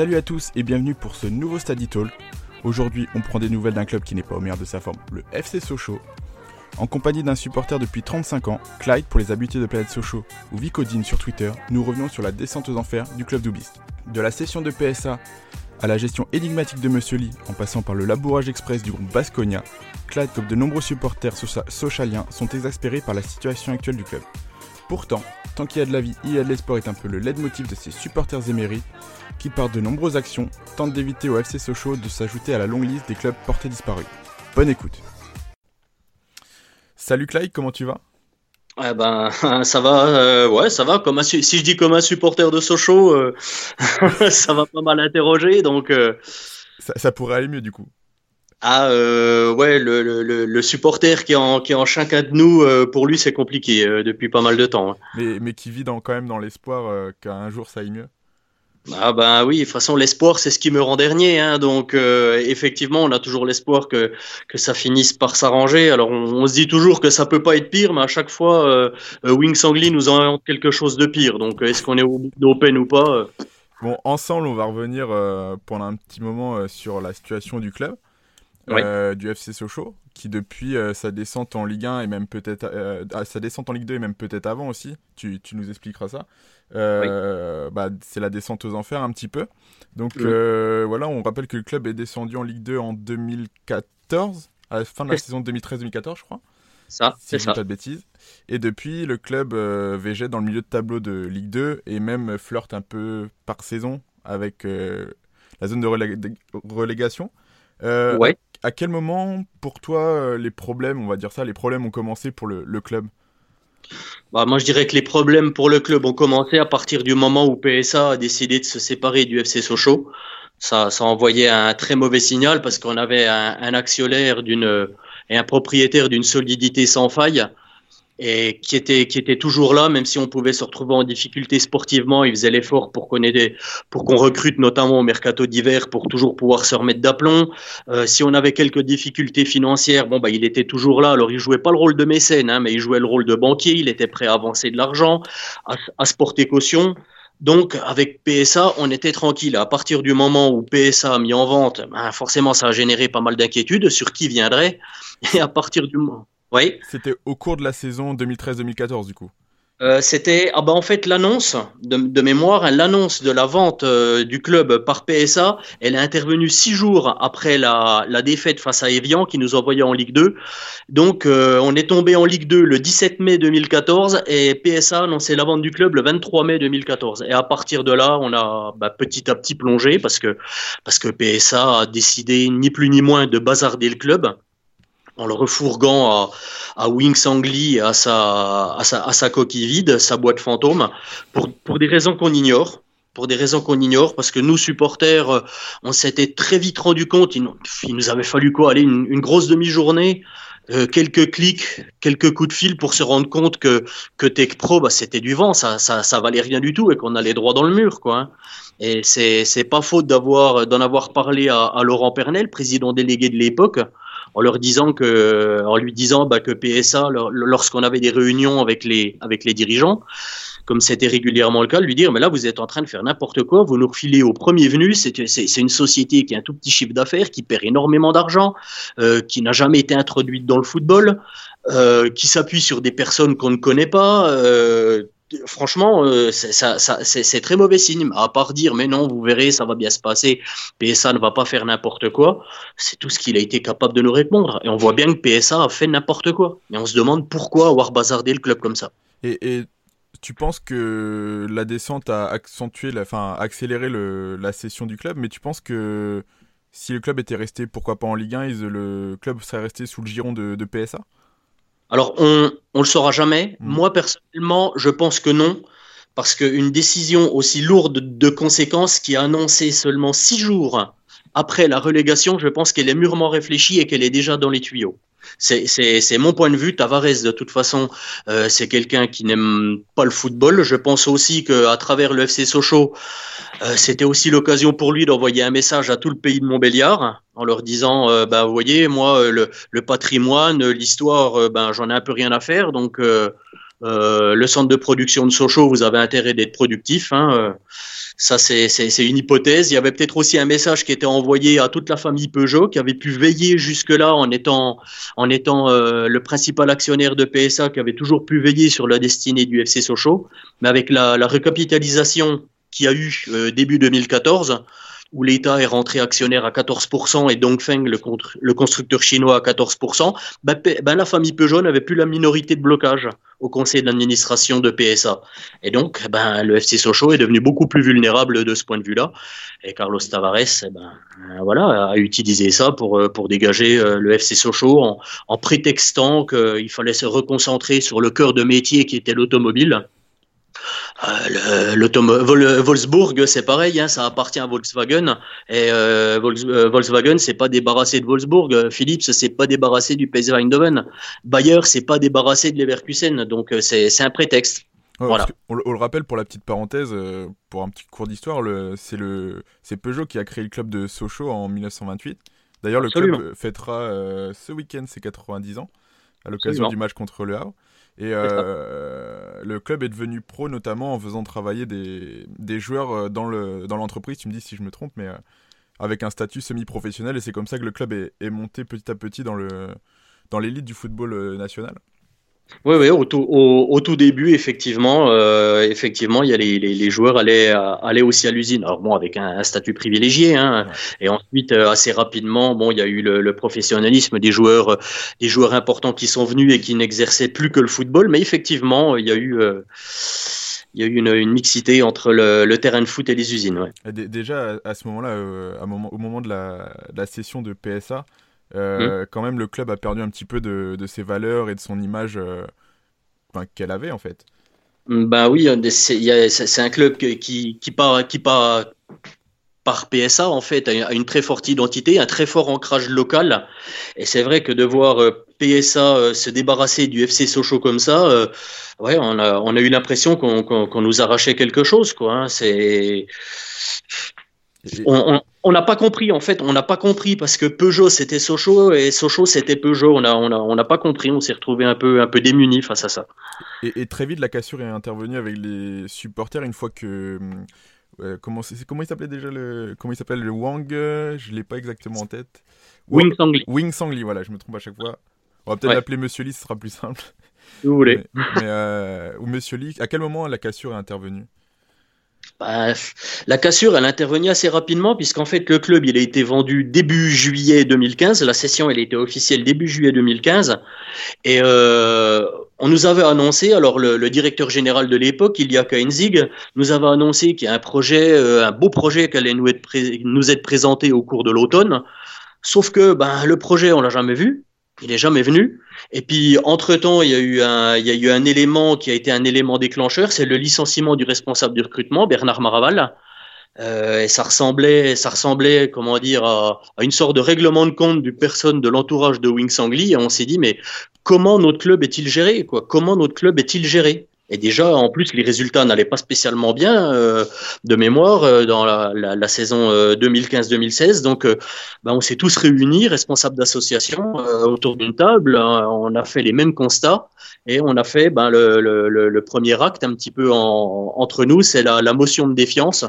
Salut à tous et bienvenue pour ce nouveau Study Talk. Aujourd'hui, on prend des nouvelles d'un club qui n'est pas au meilleur de sa forme, le FC Sochaux. En compagnie d'un supporter depuis 35 ans, Clyde pour les habitués de Planète Sochaux ou Vicodine sur Twitter, nous revenons sur la descente aux enfers du club d'Oubiste. De la session de PSA à la gestion énigmatique de Monsieur Lee, en passant par le labourage express du groupe Basconia, Clyde comme de nombreux supporters sochaliens sont exaspérés par la situation actuelle du club. Pourtant, tant qu'il y a de la vie, il y a de l'espoir est un peu le leitmotiv de ces supporters émérites qui, par de nombreuses actions, tentent d'éviter au FC Sochaux de s'ajouter à la longue liste des clubs portés disparus. Bonne écoute. Salut Clyde, comment tu vas? Eh ben, ça va, euh, ouais, ça va. Comme si je dis comme un supporter de Sochaux, euh, ça va pas mal interroger, donc. Euh, ça, pourrait aller mieux du coup. Ah ouais, le, le, le, supporter qui est en, qui est en chacun de nous, pour lui c'est compliqué depuis pas mal de temps. Hein. Mais, mais qui vit dans, quand même dans l'espoir qu'un jour ça aille mieux. Ah ben oui, de toute façon l'espoir c'est ce qui me rend dernier, hein, donc euh, effectivement on a toujours l'espoir que, que ça finisse par s'arranger. Alors on, se dit toujours que ça peut pas être pire, mais à chaque fois euh, euh Wing Sangly nous invente quelque chose de pire. Donc est-ce qu'on est au bout d'Open ou pas euh? Bon, ensemble on va revenir pendant un petit moment sur la situation du club. Du FC Sochaux, qui depuis sa descente en Ligue 1 et même peut-être sa descente en Ligue 2 et même peut-être avant aussi, tu, tu nous expliqueras ça, euh, bah, c'est la descente aux enfers un petit peu. Donc euh, voilà, on rappelle que le club est descendu en Ligue 2 en 2014, à la fin de la saison 2013-2014, je crois. Ça, c'est ça. pas de bêtises. Et depuis, le club euh, végète dans le milieu de tableau de Ligue 2 et même flirte un peu par saison avec la zone de, relégation. ouais. À, quel moment, pour toi, les problèmes, on va dire ça, les problèmes ont commencé pour le club? Bah, moi, je dirais que les problèmes pour le club ont commencé à partir du moment où PSA a décidé de se séparer du FC Sochaux. Ça, ça envoyait un très mauvais signal parce qu'on avait un, actionnaire d'une et un propriétaire d'une solidité sans faille et qui était qui était toujours là, même si on pouvait se retrouver en difficulté sportivement, il faisait l'effort pour qu'on pour qu'on recrute notamment au mercato d'hiver pour toujours pouvoir se remettre d'aplomb. Euh, si on avait quelques difficultés financières, bon bah il était toujours là. Alors il jouait pas le rôle de mécène, hein, mais il jouait le rôle de banquier. Il était prêt à avancer de l'argent, à, à se porter caution. Donc, avec PSA, on était tranquille. À partir du moment où PSA a mis en vente, ben, forcément, ça a généré pas mal d'inquiétudes sur qui viendrait. Et à partir du moment, oui. C'était au cours de la saison 2013-2014 du coup. Euh, c'était ah bah en fait l'annonce de, mémoire, hein, l'annonce de la vente euh, du club par PSA, elle est intervenue six jours après la, défaite face à Evian qui nous envoyait en Ligue 2. Donc euh, on est tombé en Ligue 2 le 17 mai 2014 et PSA annonçait la vente du club le 23 mai 2014. Et à partir de là, on a bah, petit à petit plongé parce que parce que PSA a décidé ni plus ni moins de bazarder le club en le refourguant à, à Wing Sangli à sa, à, sa, à sa coquille vide, sa boîte fantôme, pour, pour des raisons qu'on ignore pour des raisons qu'on ignore, parce que nous, supporters, euh, on s'était très vite rendu compte, il, nous avait fallu quoi aller une, une grosse demi-journée, euh, quelques clics, quelques coups de fil pour se rendre compte que, que Tech Pro, bah, c'était du vent, ça, ça, ça valait rien du tout et qu'on allait droit dans le mur, quoi. Hein. Et c'est, c'est pas faute d'avoir, d'en avoir parlé à, à Laurent Pernel, président délégué de l'époque, en leur disant que, en lui disant bah, que PSA, lorsqu'on avait des réunions avec les, avec les dirigeants, comme c'était régulièrement le cas, lui dire, mais là, vous êtes en train de faire n'importe quoi, vous nous refilez au premier venu, c'est une société qui a un tout petit chiffre d'affaires, qui perd énormément d'argent, euh, qui n'a jamais été introduite dans le football, euh, qui s'appuie sur des personnes qu'on ne connaît pas. Euh, franchement, euh, c'est très mauvais signe. À part dire, mais non, vous verrez, ça va bien se passer. PSA ne va pas faire n'importe quoi. C'est tout ce qu'il a été capable de nous répondre. Et on voit bien que PSA a fait n'importe quoi. Et on se demande pourquoi avoir bazardé le club comme ça. Et, tu penses que la descente a accentué, accéléré la session du club, mais tu penses que si le club était resté, pourquoi pas en Ligue 1, le club serait resté sous le giron de PSA alors, on ne le saura jamais. Hmm. Moi, personnellement, je pense que non. Parce qu'une décision aussi lourde de conséquences qui a annoncé seulement six jours après la relégation, je pense qu'elle est mûrement réfléchie et qu'elle est déjà dans les tuyaux. C'est mon point de vue. Tavares, de toute façon, euh, c'est quelqu'un qui n'aime pas le football. Je pense aussi qu'à travers le FC Sochaux, euh, c'était aussi l'occasion pour lui d'envoyer un message à tout le pays de Montbéliard en leur disant, ben, vous voyez, moi, le, le patrimoine, l'histoire, ben, j'en ai un peu rien à faire. Donc, le centre de production de Sochaux, vous avez intérêt d'être productif. Hein, ça, c'est une hypothèse. Il y avait peut-être aussi un message qui était envoyé à toute la famille Peugeot, qui avait pu veiller jusque-là en étant, en étant euh, le principal actionnaire de PSA, qui avait toujours pu veiller sur la destinée du FC Sochaux. Mais avec la, la recapitalisation qu'il y a eu euh, début 2014, où l'État est rentré actionnaire à 14% et Dongfeng, le, constructeur chinois, à 14%, ben, ben, la famille Peugeot n'avait plus la minorité de blocage au conseil d'administration de PSA. Et donc, ben, le FC Sochaux est devenu beaucoup plus vulnérable de ce point de vue-là. Et Carlos Tavares, eh ben, voilà, a utilisé ça pour, pour dégager euh, le FC Sochaux en, en prétextant qu'il fallait se reconcentrer sur le cœur de métier qui était l'automobile euh, Wolfsburg, c'est pareil, hein, ça appartient à Volkswagen. Et euh, euh, Volkswagen, c'est pas débarrassé de Wolfsburg. Philips, c'est pas débarrassé du PSV Eindhoven. Bayer, c'est pas débarrassé de Leverkusen. Donc c'est un prétexte. voilà. On, le rappelle pour la petite parenthèse, pour un petit cours d'histoire, c'est le c'est Peugeot qui a créé le club de Sochaux en 1928. D'ailleurs, le club fêtera ce week-end ses 90 ans à l'occasion du match contre le Havre. Et euh, le club est devenu pro notamment en faisant travailler des, joueurs euh, dans l'entreprise, dans tu me dis si je me trompe, mais euh, avec un statut semi-professionnel. Et c'est comme ça que le club est, est monté petit à petit dans l'élite dans du football national. Oui, oui, au tout, au, tout début, effectivement, euh, effectivement, il y a les, les, joueurs allaient, allaient aussi à l'usine. Alors bon, avec un, statut privilégié, hein. Et ensuite, euh, assez rapidement, bon, il y a eu le, professionnalisme des joueurs, des joueurs importants qui sont venus et qui n'exerçaient plus que le football. Mais effectivement, il y a eu. Euh, il y a eu une, mixité entre le, terrain de foot et les usines. Ouais. Déjà, à ce moment-là, moment, au moment de la, de la session de PSA, euh, hmm. quand même le club a perdu un petit peu de, ses valeurs et de son image euh, qu'elle avait en fait. Ben oui, c'est un club qui, qui, part, qui part par PSA en fait a une très forte identité, un très fort ancrage local. Et c'est vrai que de voir euh, PSA se débarrasser du FC Sochaux comme ça, ouais, on a, on a eu l'impression qu'on nous arrachait quelque chose. Quoi, hein. C'est on n'a pas compris en fait, on n'a pas compris parce que Peugeot c'était Sochaux et Sochaux c'était Peugeot. On n'a on a, on a pas compris, on s'est retrouvé un peu un peu démuni face à ça. Et, très vite la cassure est intervenue avec les supporters une fois que euh, comment il s'appelait déjà le comment il s'appelle le Wang je l'ai pas exactement en tête. Wing Sangli. Wing Sangli voilà, je me trompe à chaque fois. On va peut-être l'appeler Monsieur Lee, ce sera plus simple. Si vous voulez. Euh, ou Monsieur Lee, à quel moment la cassure est intervenue? Bah, la cassure, elle intervenait assez rapidement puisqu'en fait le club, il a été vendu début juillet 2015. La session, elle était officielle début juillet 2015. Et euh, on nous avait annoncé, alors le, directeur général de l'époque, Ilya Kainzig, nous avait annoncé qu'il y a un projet, euh, un beau projet qui allait nous être, présenté au cours de l'automne. Sauf que ben, le projet, on l'a jamais vu. Il est jamais venu. Et puis, entre-temps, il y, a eu un, élément qui a été un élément déclencheur, c'est le licenciement du responsable du recrutement, Bernard Maraval. Euh, et ça ressemblait, ça ressemblait, comment dire, à, une sorte de règlement de compte du personne de l'entourage de Wings Angli. Et on s'est dit, mais comment notre club est-il géré quoi? Comment notre club est-il géré? Et déjà, en plus, les résultats n'allaient pas spécialement bien euh, de mémoire euh, dans la, la, la saison 2015-2016. Euh, Donc, euh, ben, on s'est tous réunis, responsables d'associations, autour d'une table. Hein. on a fait les mêmes constats et on a fait ben, le, le, le, premier acte un petit peu en, entre nous, c'est la, la, motion de défiance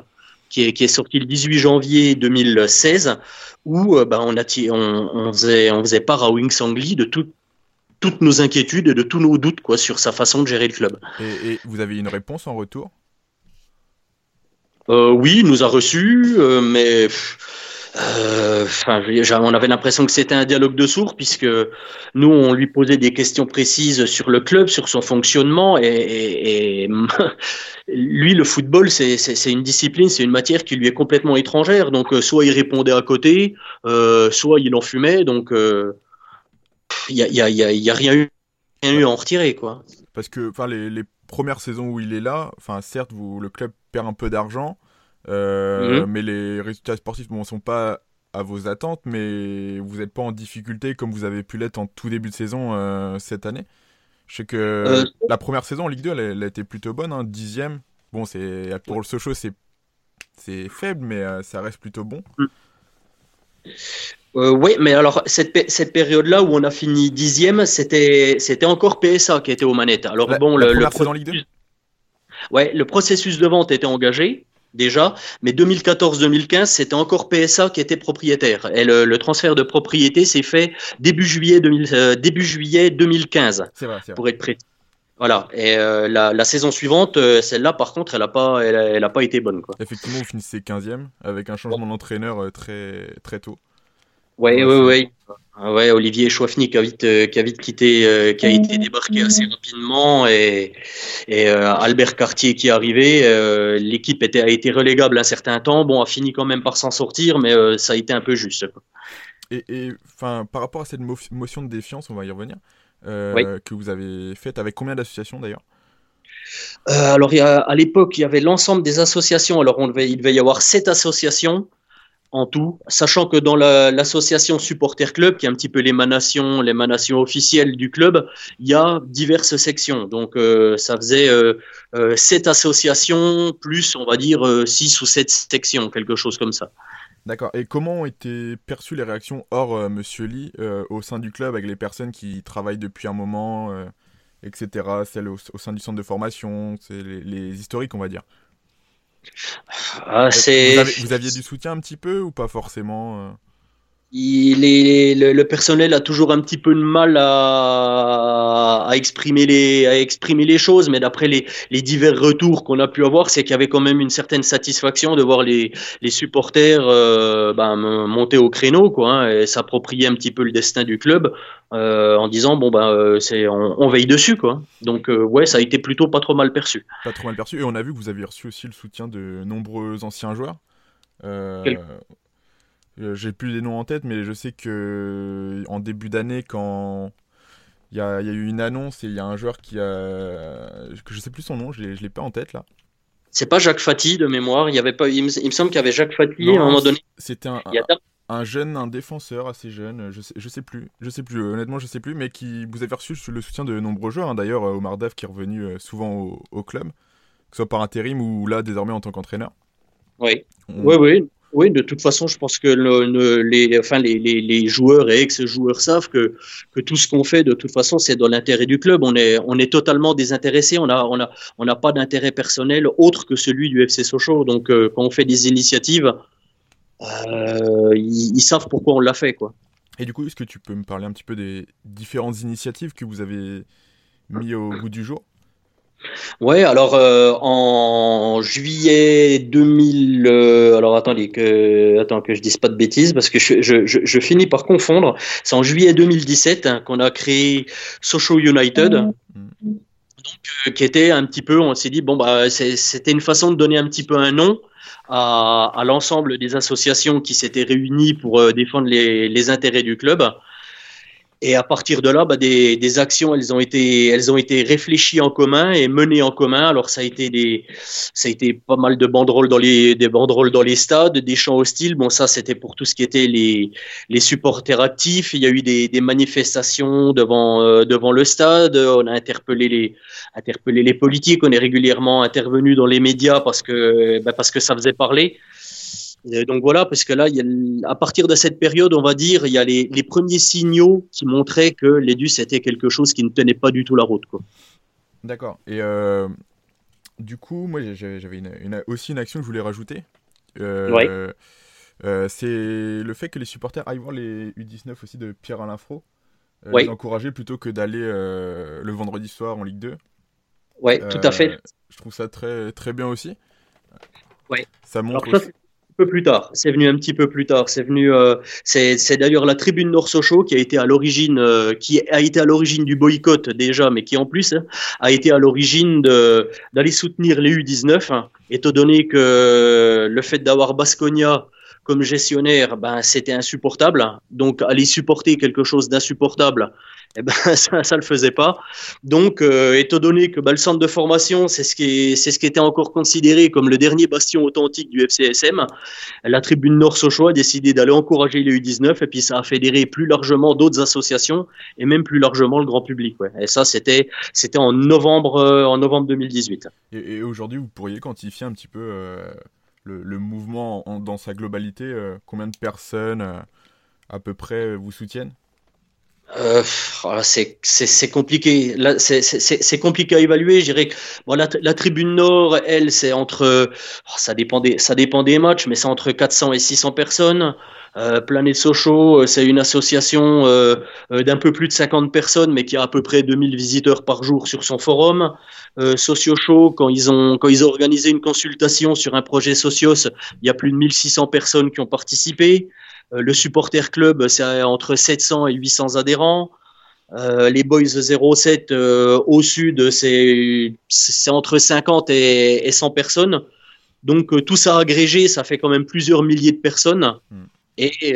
qui est, qui est sortie le 18 janvier 2016 où ben, on, a, on, on, faisait, on faisait part à Wings Angli de tout, toutes nos inquiétudes et de tous nos doutes quoi, sur sa façon de gérer le club. Et, vous avez une réponse en retour? Euh, Oui, il nous a reçus, euh, mais euh, on avait l'impression que c'était un dialogue de sourds puisque nous on lui posait des questions précises sur le club, sur son fonctionnement et, lui le football c'est une discipline, c'est une matière qui lui est complètement étrangère. Donc soit il répondait à côté, soit il en fumait. Donc il n'y a, y a, y a, rien, eu, rien eu à en retirer. Quoi. Parce que les, les premières saisons où il est là, enfin certes, vous, le club perd un peu d'argent, euh, mhm. mais les résultats sportifs ne sont pas à vos attentes, mais vous n'êtes pas en difficulté comme vous avez pu l'être en tout début de saison euh, cette année. Je sais que euh, la première saison en Ligue 2, elle, a été plutôt bonne, hein, dixième. Bon, c'est pour le Sochaux, c'est c'est faible, mais ça reste plutôt bon. Euh, oui, mais alors cette, cette période-là où on a fini dixième, c'était c'était encore PSA qui était aux manettes. Alors bon, le, le processus, ouais, le processus de vente était engagé déjà, mais 2014-2015, c'était encore PSA qui était propriétaire. Et le, transfert de propriété s'est fait début juillet, 2000, euh, début juillet 2015, vrai, pour être précis. Voilà. Et euh, la, saison suivante, celle-là, par contre, elle n'a pas, elle, a pas été bonne. Quoi. Effectivement, vous finissez 15e avec un changement d'entraîneur très, très tôt. Oui, oui, oui. Ouais, Olivier Chouafny qui a vite, euh, qui a vite quitté, euh, qui a été débarqué assez rapidement et, et euh, Albert Cartier qui est arrivé. L'équipe était, a été relégable un certain temps. Bon, a fini quand même par s'en sortir, mais ça a été un peu juste. Et, enfin, par rapport à cette motion de défiance, on va y revenir, que vous avez faite avec combien d'associations d'ailleurs? Alors, il y a, à l'époque, il y avait l'ensemble des associations. Alors, on devait, il devait y avoir sept associations en tout, sachant que dans l'association Supporter Club, qui est un petit peu l'émanation, l'émanation officielle du club, il y a diverses sections. Donc euh, ça faisait euh, euh, sept associations plus, on va dire, six ou sept sections, quelque chose comme ça. D'accord. Et comment ont été perçues les réactions hors Monsieur Lee au sein du club avec les personnes qui travaillent depuis un moment, etc. Celles au, sein du centre de formation, c'est les historiques, on va dire? Ah, vous, aviez du soutien un petit peu ou pas forcément euh? Il est, le, personnel a toujours un petit peu de mal à, à exprimer, les, à exprimer les choses, mais d'après les, les, divers retours qu'on a pu avoir, c'est qu'il y avait quand même une certaine satisfaction de voir les, les supporters euh, ben, monter au créneau quoi, hein, et s'approprier un petit peu le destin du club euh, en disant bon ben euh, c'est on, on, veille dessus quoi. Donc euh, ouais, ça a été plutôt pas trop mal perçu. Pas trop mal perçu et on a vu que vous aviez reçu aussi le soutien de nombreux anciens joueurs. Euh, j'ai plus les noms en tête, mais je sais que en début d'année, quand il y a, y a, eu une annonce et il y a un joueur qui a. que je sais plus son nom, je ne l'ai pas en tête là. C'est pas Jacques Fati de mémoire, il, y avait pas, il, me, semble qu'il y avait Jacques Fati à un moment donné. C'était un, un, jeune, un défenseur assez jeune, je sais, je sais plus, je sais plus, honnêtement je sais plus, mais qui vous avez reçu le soutien de nombreux joueurs. Hein. D'ailleurs, euh, Omar Daf qui est revenu euh, souvent au, club, que ce soit par intérim ou là désormais en tant qu'entraîneur. Oui, oui, oui. Oui, de toute façon, je pense que le, les, enfin, les, les, joueurs et ex-joueurs savent que, que tout ce qu'on fait, de toute façon, c'est dans l'intérêt du club. On est, on est totalement désintéressé. On n'a on a, on a pas d'intérêt personnel autre que celui du FC Sochaux. Donc, euh, quand on fait des initiatives, euh, ils, ils, savent pourquoi on l'a fait. Quoi. Et du coup, est-ce que tu peux me parler un petit peu des différentes initiatives que vous avez mis au bout du jour? Ouais, alors euh, en juillet 2000, euh, alors attendez que, attends que je dise pas de bêtises parce que je, je, je, finis par confondre. C'est en juillet 2017 hein, qu'on a créé Social United. Mmh. Donc, euh, qui était un petit peu, on s'est dit bon bah c'était une façon de donner un petit peu un nom à, à l'ensemble des associations qui s'étaient réunies pour défendre les, les intérêts du club. Et à partir de là, bah, des, des, actions, elles ont été, elles ont été réfléchies en commun et menées en commun. Alors ça a été des, ça a été pas mal de banderoles dans les, des banderoles dans les stades, des chants hostiles. Bon, ça c'était pour tout ce qui était les, les supporters actifs. Il y a eu des, des manifestations devant, euh, devant le stade. On a interpellé les, interpellé les politiques. On est régulièrement intervenu dans les médias parce que, bah, parce que ça faisait parler donc voilà, parce que là, il y a, à partir de cette période, on va dire, il y a les, les premiers signaux qui montraient que l'EDUS était quelque chose qui ne tenait pas du tout la route. D'accord. Et euh, du coup, moi, j'avais une, aussi une action que je voulais rajouter. Euh, euh, c'est le fait que les supporters aillent voir les U19 aussi de Pierre-Alain Fro. les encourager plutôt que d'aller le vendredi soir en Ligue 2. Oui, tout à fait. Je trouve ça très, très bien aussi. Ouais. Ça montre plus tard. C'est venu un petit peu plus tard. C'est venu. Euh, c'est d'ailleurs la tribune Nord Sochaux qui a été à l'origine, euh, qui a été à l'origine du boycott déjà, mais qui en plus hein, a été à l'origine d'aller soutenir les U19. Hein, étant donné que le fait d'avoir Basconia comme gestionnaire, ben c'était insupportable. Donc aller supporter quelque chose d'insupportable, eh ben, ça, ça le faisait pas. Donc, euh, étant donné que bah, le centre de formation, c'est ce qui était encore considéré comme le dernier bastion authentique du FCSM, la tribune Nord Sochaux a décidé d'aller encourager les U19 et puis ça a fédéré plus largement d'autres associations et même plus largement le grand public. Et ça, c'était en novembre euh, en novembre 2018. Et, et aujourd'hui, vous pourriez quantifier un petit peu euh, le, mouvement dans sa globalité, combien de personnes à peu près vous soutiennent? Euh, c'est compliqué. C'est compliqué à évaluer. Je dirais bon, la, la, tribune Nord, elle, c'est entre. Oh, ça, dépend des, ça dépend des matchs, mais c'est entre 400 et 600 personnes. Euh, Planète Sochaux, euh, c'est une association euh, euh, d'un peu plus de 50 personnes, mais qui a à peu près 2000 visiteurs par jour sur son forum. Euh, Socio Show, quand ils, ont, quand ils ont organisé une consultation sur un projet Socios, il y a plus de 1600 personnes qui ont participé. Euh, le supporter club, c'est entre 700 et 800 adhérents. Euh, les Boys 07 euh, au sud, c'est entre 50 et, 100 personnes. Donc tout ça agrégé, ça fait quand même plusieurs milliers de personnes. Hmm. Et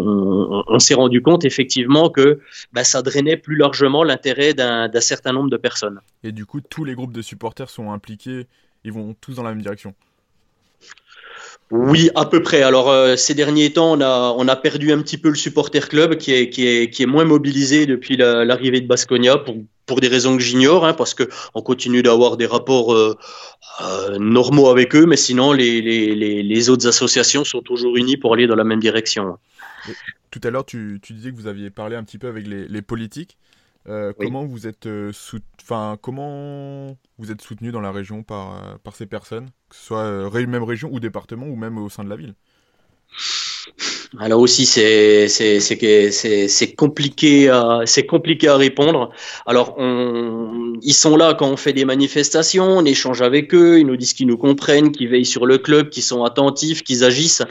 on, s'est rendu compte effectivement que bah, ça drainait plus largement l'intérêt d'un certain nombre de personnes. Et du coup, tous les groupes de supporters sont impliqués, ils vont tous dans la même direction. Oui, à peu près. Alors euh, ces derniers temps, on a, on a perdu un petit peu le supporter club qui est, qui est, qui est moins mobilisé depuis l'arrivée de Basconia pour, pour des raisons que j'ignore, hein, parce que on continue d'avoir des rapports euh, euh, normaux avec eux, mais sinon les, les, les, les, autres associations sont toujours unies pour aller dans la même direction. tout à l'heure, tu, tu, disais que vous aviez parlé un petit peu avec les politiques. Euh, comment vous êtes euh, enfin comment vous êtes soutenu dans la région par, euh, par ces personnes, que ce soit même région ou département ou même au sein de la ville? Alors aussi, c'est c'est compliqué à c'est compliqué à répondre. Alors on, ils sont là quand on fait des manifestations, on échange avec eux, ils nous disent qu'ils nous comprennent, qu'ils veillent sur le club, qu'ils sont attentifs, qu'ils agissent.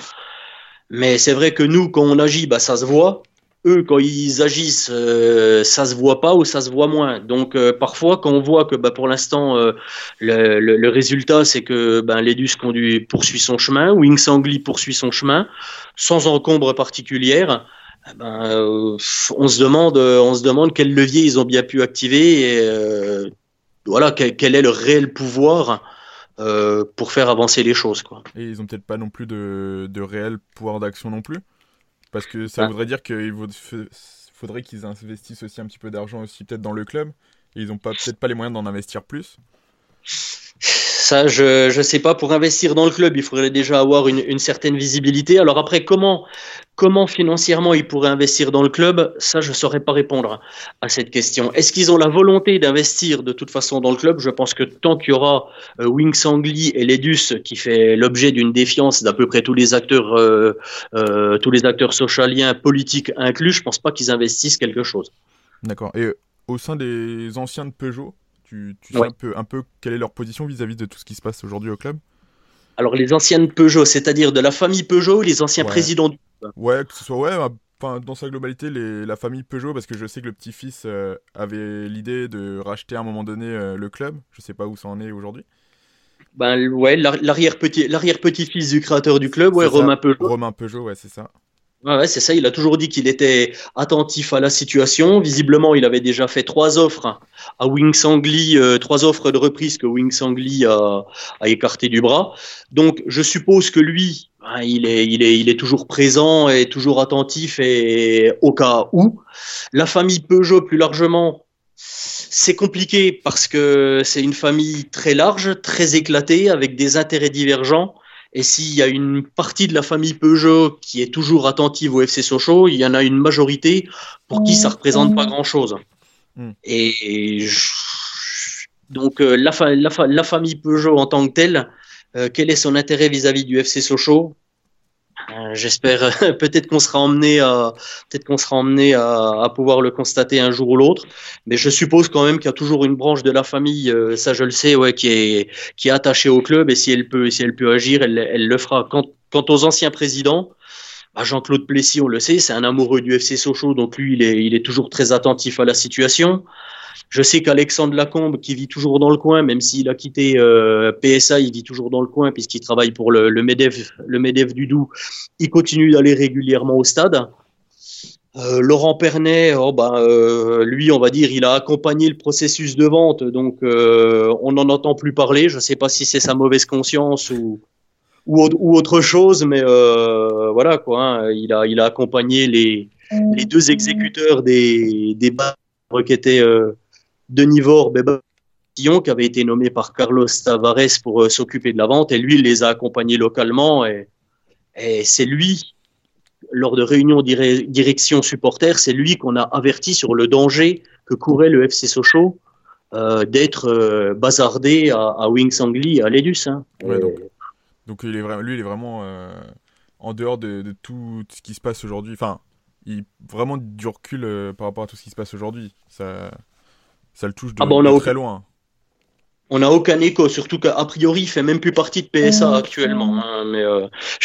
Mais c'est vrai que nous, quand on agit, bah ça se voit eux, quand ils agissent, euh, ça se voit pas ou ça se voit moins. Donc euh, parfois, quand on voit que bah, pour l'instant, euh, le, résultat, c'est que ben, l'Edus conduit, poursuit son chemin, Wings Angli poursuit son chemin, sans encombre particulière, eh ben, on, se demande, on se demande quel levier ils ont bien pu activer et voilà, quel, est le réel pouvoir pour faire avancer les choses. Quoi. Et ils ont peut-être pas non plus de réel pouvoir d'action non plus? Parce que ça voudrait dire qu'il faudrait qu'ils investissent aussi un petit peu d'argent aussi peut-être dans le club. Et ils n'ont peut-être pas les moyens d'en investir plus. Ça, je ne sais pas. Pour investir dans le club, il faudrait déjà avoir une, une, certaine visibilité. Alors après, comment, comment financièrement ils pourraient investir dans le club Ça, je ne saurais pas répondre à cette question. Est-ce qu'ils ont la volonté d'investir de toute façon dans le club? Je pense que tant qu'il y aura euh, Wings Angli et l'Edus qui fait l'objet d'une défiance d'à peu près tous les acteurs, euh, euh, tous les acteurs socialiens, politiques inclus, je ne pense pas qu'ils investissent quelque chose. D'accord. Et au sein des anciens de Peugeot, tu, sais un, peu, un peu quelle est leur position vis-à-vis de tout ce qui se passe aujourd'hui au club? Alors les anciennes Peugeot, c'est-à-dire de la famille Peugeot, les anciens présidents du club Ouais, que ce soit ouais, enfin, dans sa globalité, les, la famille Peugeot, parce que je sais que le petit-fils euh, avait l'idée de racheter à un moment donné euh, le club. Je sais pas où ça en est aujourd'hui. Ben ouais, l'arrière-petit l'arrière-petit-fils du créateur du club, ouais, Romain Peugeot. Romain Peugeot, ouais, c'est ça. Ouais, c'est ça. Il a toujours dit qu'il était attentif à la situation. Visiblement, il avait déjà fait trois offres à Wings Angli, euh, trois offres de reprise que Wings Angli a, a écarté du bras. Donc, je suppose que lui, hein, il est, il est toujours présent et toujours attentif et au cas où. La famille Peugeot, plus largement, c'est compliqué parce que c'est une famille très large, très éclatée, avec des intérêts divergents. Et s'il y a une partie de la famille Peugeot qui est toujours attentive au FC Sochaux, il y en a une majorité pour qui ça représente pas grand-chose. Hmm. Et donc euh, la, la, famille Peugeot en tant que telle, euh, quel est son intérêt vis-à-vis du FC Sochaux? J'espère peut-être qu'on sera emmené à peut-être qu'on sera emmené à, pouvoir le constater un jour ou l'autre, mais je suppose quand même qu'il y a toujours une branche de la famille, ça je le sais, ouais, qui est qui est attachée au club et si elle peut si elle peut agir, elle, elle le fera. Quant, quant aux anciens présidents, bah, Jean-Claude Plessis, on le sait, c'est un amoureux du FC Sochaux, donc lui, il est, il est toujours très attentif à la situation. Je sais qu'Alexandre Lacombe, qui vit toujours dans le coin, même s'il a quitté euh, PSA, il vit toujours dans le coin puisqu'il travaille pour le, le, MEDEF, le MEDEF du Doubs. Il continue d'aller régulièrement au stade. Euh, Laurent Pernet, oh, bah, euh, lui, on va dire, il a accompagné le processus de vente, donc on n'en entend plus parler. Je ne sais pas si c'est sa mauvaise conscience ou, ou, autre chose, mais voilà quoi. Hein. il a il a accompagné les les deux exécuteurs des des qui étaient Denis Vore, qui avait été nommé par Carlos Tavares pour euh, s'occuper de la vente, et lui il les a accompagnés localement et, et c'est lui lors de réunions direction supporters, c'est lui qu'on a averti sur le danger que courait le FC Sochaux euh, d'être euh, bazardé à, à Wings Angli à l'Edus. Hein. donc, il est vraiment, lui, il est vraiment en dehors de, tout ce qui se passe aujourd'hui. Enfin, il vraiment du recul par rapport à tout ce qui se passe aujourd'hui. Ça, ça le touche de, ah bah, très loin. On n'a aucun écho, surtout qu'a priori, il fait même plus partie de PSA actuellement. Hein, mais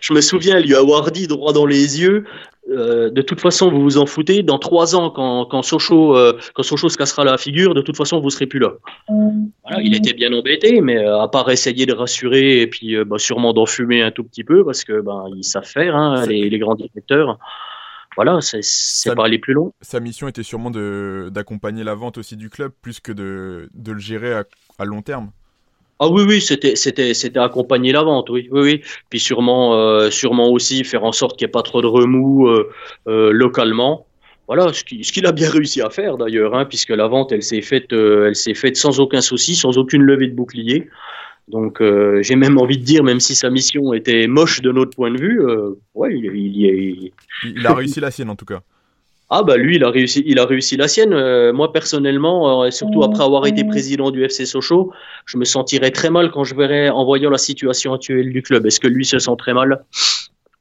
je, me, souviens lui avoir dit droit dans les yeux euh, de toute façon, vous vous en foutez. Dans trois ans, quand, quand, Sochaux, euh, quand Sochaux se cassera la figure, de toute façon, vous serez plus là. Voilà, il était bien embêté, mais euh, à part essayer de rassurer et puis bah, sûrement d'enfumer un tout petit peu, parce que ben ils savent faire, hein, les, les, grands directeurs. Voilà, c'est pas aller plus long. Sa mission était sûrement d'accompagner la vente aussi du club, plus que de, de le gérer à, à long terme. Ah oui, oui, c'était, accompagner la vente, oui, oui, oui. Puis sûrement, euh, sûrement aussi faire en sorte qu'il n'y ait pas trop de remous euh, euh, localement. Voilà, ce, qu'il a bien réussi à faire d'ailleurs, hein, puisque la vente, elle s'est faite, elle s'est faite sans aucun souci, sans aucune levée de bouclier. Donc, j'ai même envie de dire, même si sa mission était moche de notre point de vue, ouais, il, il, il a réussi la sienne en tout cas. Ah bah lui, il a réussi, il a réussi la sienne. Euh, moi personnellement, euh, surtout après avoir été président du FC Sochaux, je me sentirais très mal quand je verrais en voyant la situation actuelle du club. Est-ce que lui se sent très mal?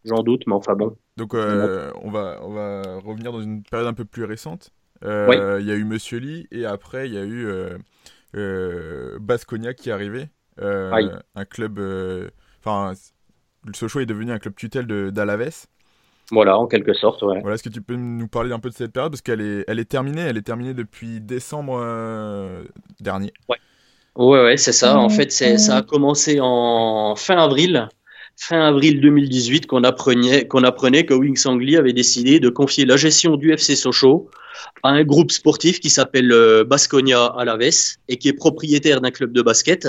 J'en doute, mais enfin bon. Donc euh, on va on va revenir dans une période un peu plus récente. Il y a eu Monsieur Lee et après il y a eu Basconia qui est arrivé, un club. Enfin, le Sochaux est devenu un club tutelle d'Alaves. Voilà, en quelque sorte, ouais. Voilà, est-ce que tu peux nous parler un peu de cette période? Parce qu'elle est, elle est terminée, elle est terminée depuis décembre euh, dernier. Ouais, ouais, ouais c'est ça. En fait, ça a commencé en fin avril, fin avril 2018, qu'on apprenait, qu'on apprenait que Wings Angli avait décidé de confier la gestion du FC Sochaux à un groupe sportif qui s'appelle euh, Basconia Alaves et qui est propriétaire d'un club de basket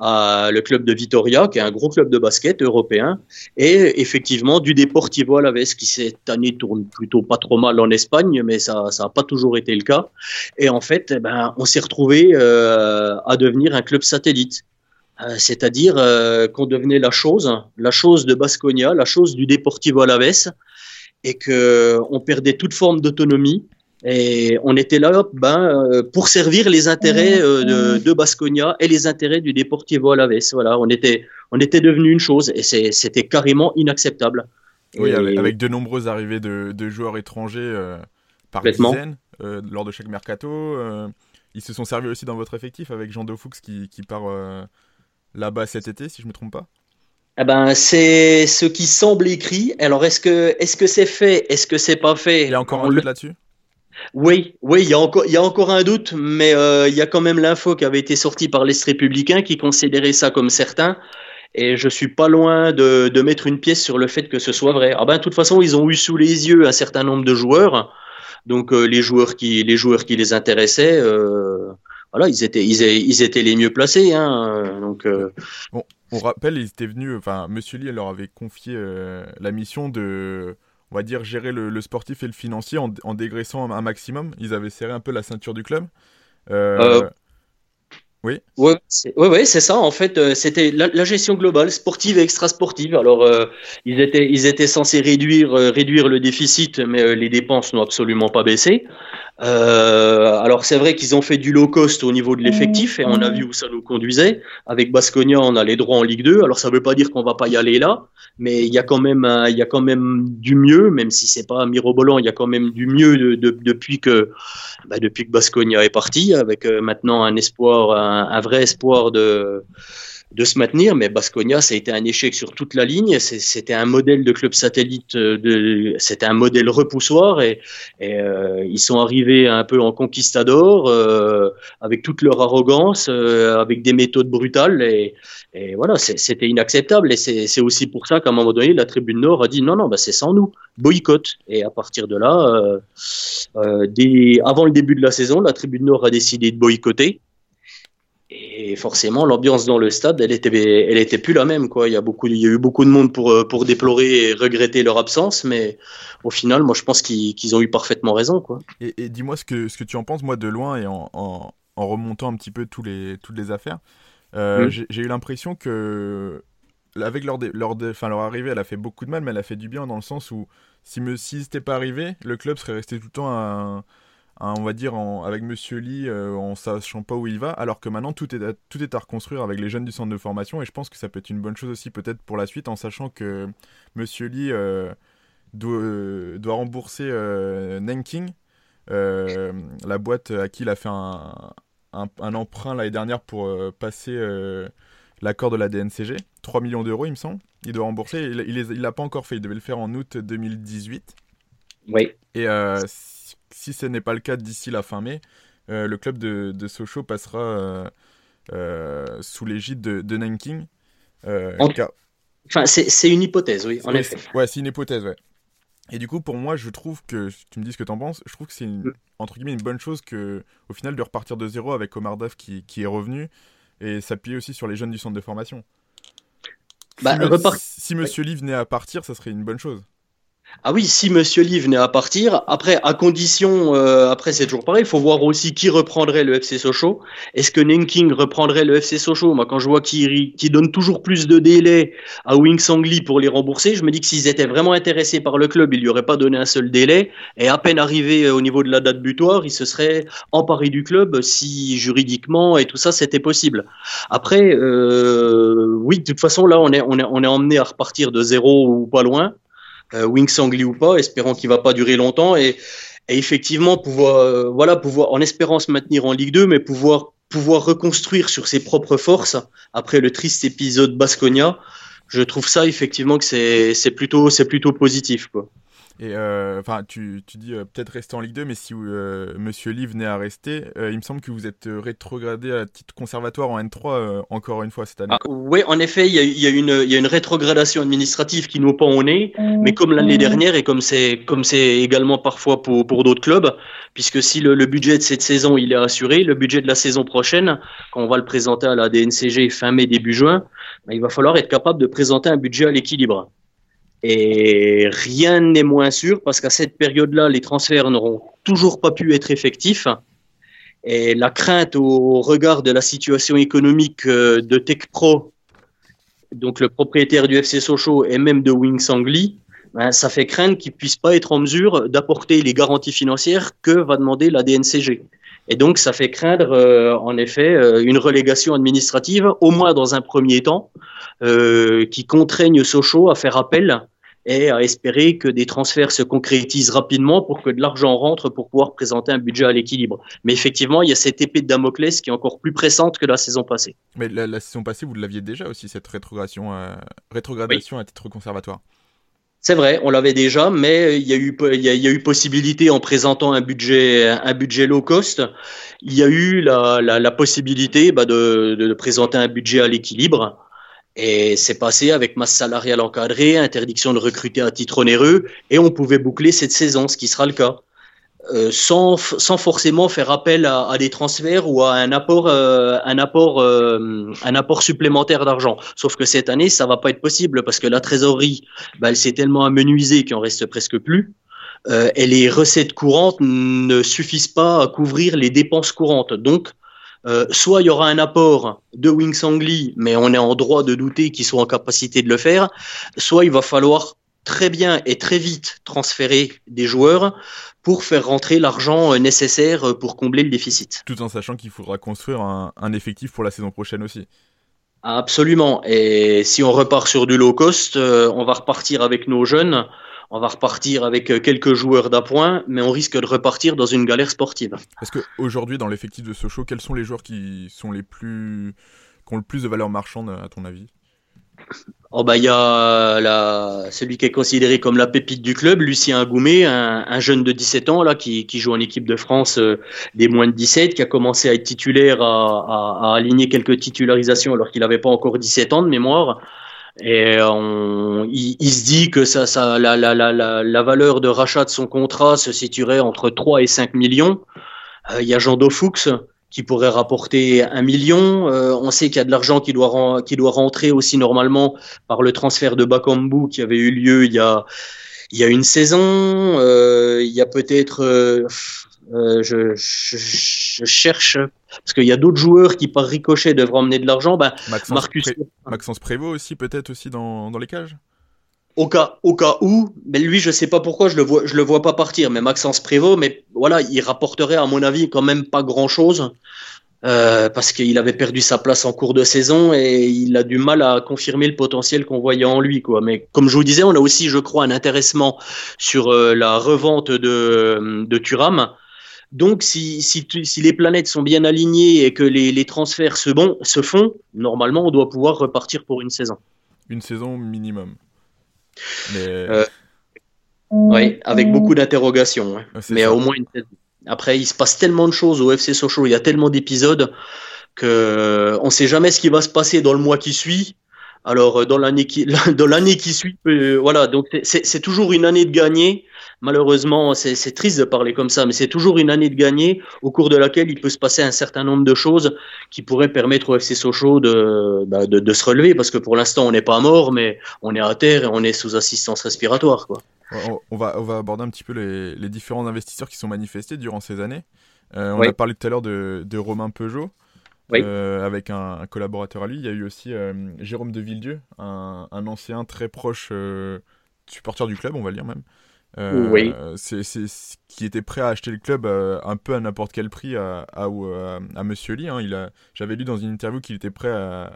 le club de Vitoria, qui est un gros club de basket européen, et effectivement du Deportivo Alaves, qui cette année tourne plutôt pas trop mal en Espagne, mais ça ça n'a pas toujours été le cas. Et en fait, eh ben, on s'est retrouvé euh, à devenir un club satellite. Euh, c'est-à-dire euh, qu'on devenait la chose, la chose de Basconia, la chose du Deportivo Alaves, et que on perdait toute forme d'autonomie et on était là ben, euh, pour servir les intérêts euh, de, de, Basconia et les intérêts du Deportivo Alaves. Voilà, on était, on était devenu une chose et c'était carrément inacceptable. Oui, avec de nombreuses arrivées de, de joueurs étrangers euh, par dizaines lors de chaque mercato. ils se sont servis aussi dans votre effectif avec Jean Defoux qui, qui part là-bas cet été, si je ne me trompe pas. Eh ben, c'est ce qui semble écrit. Alors, est-ce que est-ce que c'est fait? Est-ce que c'est pas fait? Il y a encore un doute là-dessus? Oui, oui, il y a encore, un doute, mais euh, il y a quand même l'info qui avait été sortie par l'Est républicain qui considérait ça comme certain. Et je suis pas loin de, mettre une pièce sur le fait que ce soit vrai. Ah ben, de toute façon, ils ont eu sous les yeux un certain nombre de joueurs. Donc, euh, les joueurs qui, les intéressaient, euh, voilà, ils étaient, les mieux placés. Hein, donc, bon, on rappelle, ils étaient venus, enfin, Monsieur Lee leur avait confié la mission de on va dire, gérer le, sportif et le financier en, en, dégraissant un, maximum. Ils avaient serré un peu la ceinture du club. Euh, euh, oui. Oui, ouais, c'est ça. En fait, euh, c'était la, gestion globale, sportive et extra-sportive. Alors, ils étaient, ils étaient censés réduire, réduire le déficit, mais les dépenses n'ont absolument pas baissé. Euh, alors c'est vrai qu'ils ont fait du low cost au niveau de l'effectif et on a vu où ça nous conduisait. Avec Basconia, on a les droits en Ligue 2. Alors ça veut pas dire qu'on va pas y aller là, mais il y a quand même il y a quand même du mieux, même si c'est pas mirobolant, il y a quand même du mieux de, de, depuis que bah, depuis que Basconia est parti, avec euh, maintenant un espoir, un, un vrai espoir de de se maintenir, mais Basconia, ça a été un échec sur toute la ligne. C'était un modèle de club satellite, euh, c'était un modèle repoussoir, et, et euh, ils sont arrivés un peu en conquistador, euh, avec toute leur arrogance, euh, avec des méthodes brutales, et, et voilà, c'était inacceptable. Et c'est aussi pour ça qu'à un moment donné, la Tribune Nord a dit non, non, bah, c'est sans nous, boycott. Et à partir de là, des, avant le début de la saison, la Tribune Nord a décidé de boycotter. Et forcément, l'ambiance dans le stade, elle était, elle était plus la même. Quoi. Il, y a beaucoup, il y a eu beaucoup de monde pour, euh, pour déplorer et regretter leur absence, mais au final, moi, je pense qu'ils ont eu parfaitement raison. Quoi. Et, dis-moi ce que, ce que tu en penses, moi, de loin, et en, en, remontant un petit peu tous les, toutes les affaires. Euh, mmh. J'ai eu l'impression que avec leur, leur, leur arrivée, elle a fait beaucoup de mal, mais elle a fait du bien dans le sens où si me, si c'était pas arrivé, le club serait resté tout le temps un, on va dire avec Monsieur Lee euh, en sachant pas où il va, alors que maintenant tout est, à, tout est à reconstruire avec les jeunes du centre de formation et je pense que ça peut être une bonne chose aussi peut-être pour la suite en sachant que Monsieur Lee euh, doit, doit, rembourser euh, Nanking, la boîte à qui il a fait un, un, emprunt l'année dernière pour passer l'accord de la DNCG, 3 millions d'euros il me semble, il doit rembourser, il l'a il, pas encore fait, il devait le faire en août 2018. Oui. Et si ce n'est pas le cas d'ici la fin mai, euh, le club de, de, Sochaux passera euh, euh, sous l'égide de, Nanking. Enfin, c'est une hypothèse, oui, en effet. Ouais, c'est une hypothèse, ouais. Et du coup, pour moi, je trouve que, tu me dis ce que tu en penses, je trouve que c'est mm. entre guillemets une bonne chose que, au final, de repartir de zéro avec Omar Daf qui, qui est revenu et s'appuyer aussi sur les jeunes du centre de formation. Bah, si, si, Monsieur Lee venait à partir, ça serait une bonne chose. Ah oui, si Monsieur Lee venait à partir, après, à condition, euh, après c'est toujours pareil, il faut voir aussi qui reprendrait le FC Sochaux. Est-ce que Nanking reprendrait le FC Sochaux? Moi, quand je vois qu'il donne toujours plus de délai à Wing Sangli pour les rembourser, je me dis que s'ils étaient vraiment intéressés par le club, ils lui auraient pas donné un seul délai. Et à peine arrivé euh, au niveau de la date butoir, ils se seraient emparés du club si juridiquement et tout ça c'était possible. Après, euh, oui, de toute façon, là, on est, on est, on est emmené à repartir de zéro ou pas loin euh, Wing Sangli ou pas, espérant qu'il va pas durer longtemps et, effectivement pouvoir, euh, voilà, pouvoir, en espérant se maintenir en Ligue 2, mais pouvoir pouvoir reconstruire sur ses propres forces après le triste épisode Basconia. Je trouve ça effectivement que c'est plutôt c'est plutôt positif quoi. Et euh, enfin, tu, tu, dis euh, peut-être rester en Ligue 2, mais si euh, Monsieur Lee venait à rester, il me semble que vous êtes rétrogradé à titre conservatoire en N3 encore une fois cette année. Ah, oui, en effet, il y a, y, a une, y a une rétrogradation administrative qui nous pend au nez, mais comme l'année dernière et comme c'est comme c'est également parfois pour, pour d'autres clubs, puisque si le, le, budget de cette saison il est assuré, le budget de la saison prochaine, quand on va le présenter à la DNCG fin mai début juin, ben, il va falloir être capable de présenter un budget à l'équilibre. Et rien n'est moins sûr parce qu'à cette période-là, les transferts n'auront toujours pas pu être effectifs. Et la crainte au regard de la situation économique euh, de TechPro, donc le propriétaire du FC Sochaux et même de Wing Sangli, ben, ça fait craindre qu'ils puissent pas être en mesure d'apporter les garanties financières que va demander la DNCG. Et donc, ça fait craindre, euh, en effet, euh, une relégation administrative, au moins dans un premier temps, euh, qui contraigne Sochaux à faire appel et à espérer que des transferts se concrétisent rapidement pour que de l'argent rentre pour pouvoir présenter un budget à l'équilibre. Mais effectivement, il y a cette épée de Damoclès qui est encore plus pressante que la saison passée. Mais la, saison passée, vous l'aviez déjà aussi, cette rétrogradation, rétrogradation à titre conservatoire c'est vrai, on l'avait déjà, mais il y, a eu, possibilité en présentant un budget, un budget low cost, il y a eu la, la, possibilité bah, de, de, présenter un budget à l'équilibre. Et c'est passé avec masse salariale encadrée, interdiction de recruter à titre onéreux, et on pouvait boucler cette saison, ce qui sera le cas. Euh, sans, sans forcément faire appel à, des transferts ou à un apport, euh, un apport, euh, un apport supplémentaire d'argent. Sauf que cette année, ça va pas être possible parce que la trésorerie, bah, elle s'est tellement amenuisée qu'il en reste presque plus. et les recettes courantes ne suffisent pas à couvrir les dépenses courantes. Donc, soit il y aura un apport de Wing Sangli, mais on est en droit de douter qu'ils soient en capacité de le faire, soit il va falloir très bien et très vite transférer des joueurs pour faire rentrer l'argent euh, nécessaire euh, pour combler le déficit. Tout en sachant qu'il faudra construire un, effectif pour la saison prochaine aussi. Absolument. Et si on repart sur du low cost, euh, on va repartir avec nos jeunes, on va repartir avec quelques joueurs d'appoint, mais on risque de repartir dans une galère sportive. Est-ce qu'aujourd'hui, dans l'effectif de Sochaux, quels sont les joueurs qui sont les plus qui ont le plus de valeur marchande à ton avis? Oh bah il y a la, celui qui est considéré comme la pépite du club, Lucien Agoumet, un, un jeune de 17 ans là qui, joue en équipe de France euh, des moins de 17, qui a commencé à être titulaire, à, aligner quelques titularisations alors qu'il n'avait pas encore 17 ans de mémoire. Et on, il, se dit que ça, ça, la, la, valeur de rachat de son contrat se situerait entre 3 et 5 millions. Euh, il y a Jean Dofoux qui pourrait rapporter un million. Euh, on sait qu'il y a de l'argent qui doit qui doit rentrer aussi normalement par le transfert de Bakambu qui avait eu lieu il y a il y a une saison. Euh, il y a peut-être euh, je, cherche parce qu'il y a d'autres joueurs qui par ricochet devraient emmener de l'argent. Ben, Maxence, Maxence Prévost aussi peut-être aussi dans, dans les cages? Au cas, au cas où, mais lui, je sais pas pourquoi je le vois, le vois pas partir. Mais Maxence Prévost, mais voilà, il rapporterait à mon avis quand même pas grand chose. Euh, parce qu'il avait perdu sa place en cours de saison et il a du mal à confirmer le potentiel qu'on voyait en lui. Mais comme je vous disais, on a aussi, je crois, un intéressement sur euh, la revente de, de Turam. Donc, si, si, si, les planètes sont bien alignées et que les, les transferts se, bon, se font, normalement, on doit pouvoir repartir pour une saison. Une saison minimum. Euh, oui, avec beaucoup d'interrogations. Hein. Mais au moins une Après, il se passe tellement de choses au FC Sochaux, il y a tellement d'épisodes que euh, on ne sait jamais ce qui va se passer dans le mois qui suit. Alors, euh, dans l'année qui, dans l'année qui suit, voilà, donc c'est toujours une année de gagner malheureusement, c'est triste de parler comme ça, mais c'est toujours une année de gagner au cours de laquelle il peut se passer un certain nombre de choses qui pourraient permettre au FC Sochaux de, bah, de, se relever, parce que pour l'instant, on n'est pas mort, mais on est à terre et on est sous assistance respiratoire. Quoi. On, va, on va aborder un petit peu les, différents investisseurs qui sont manifestés durant ces années. Euh, on a parlé tout à l'heure de, Romain Peugeot. Euh, avec un, collaborateur à lui. Il y a eu aussi euh, Jérôme de Villedieu, un, un, ancien très proche supporter du club, on va le dire même, oui. C'est qui était prêt à acheter le club euh, un peu à n'importe quel prix à, à, à, Monsieur Lee. Hein. Il j'avais lu dans une interview qu'il était prêt à.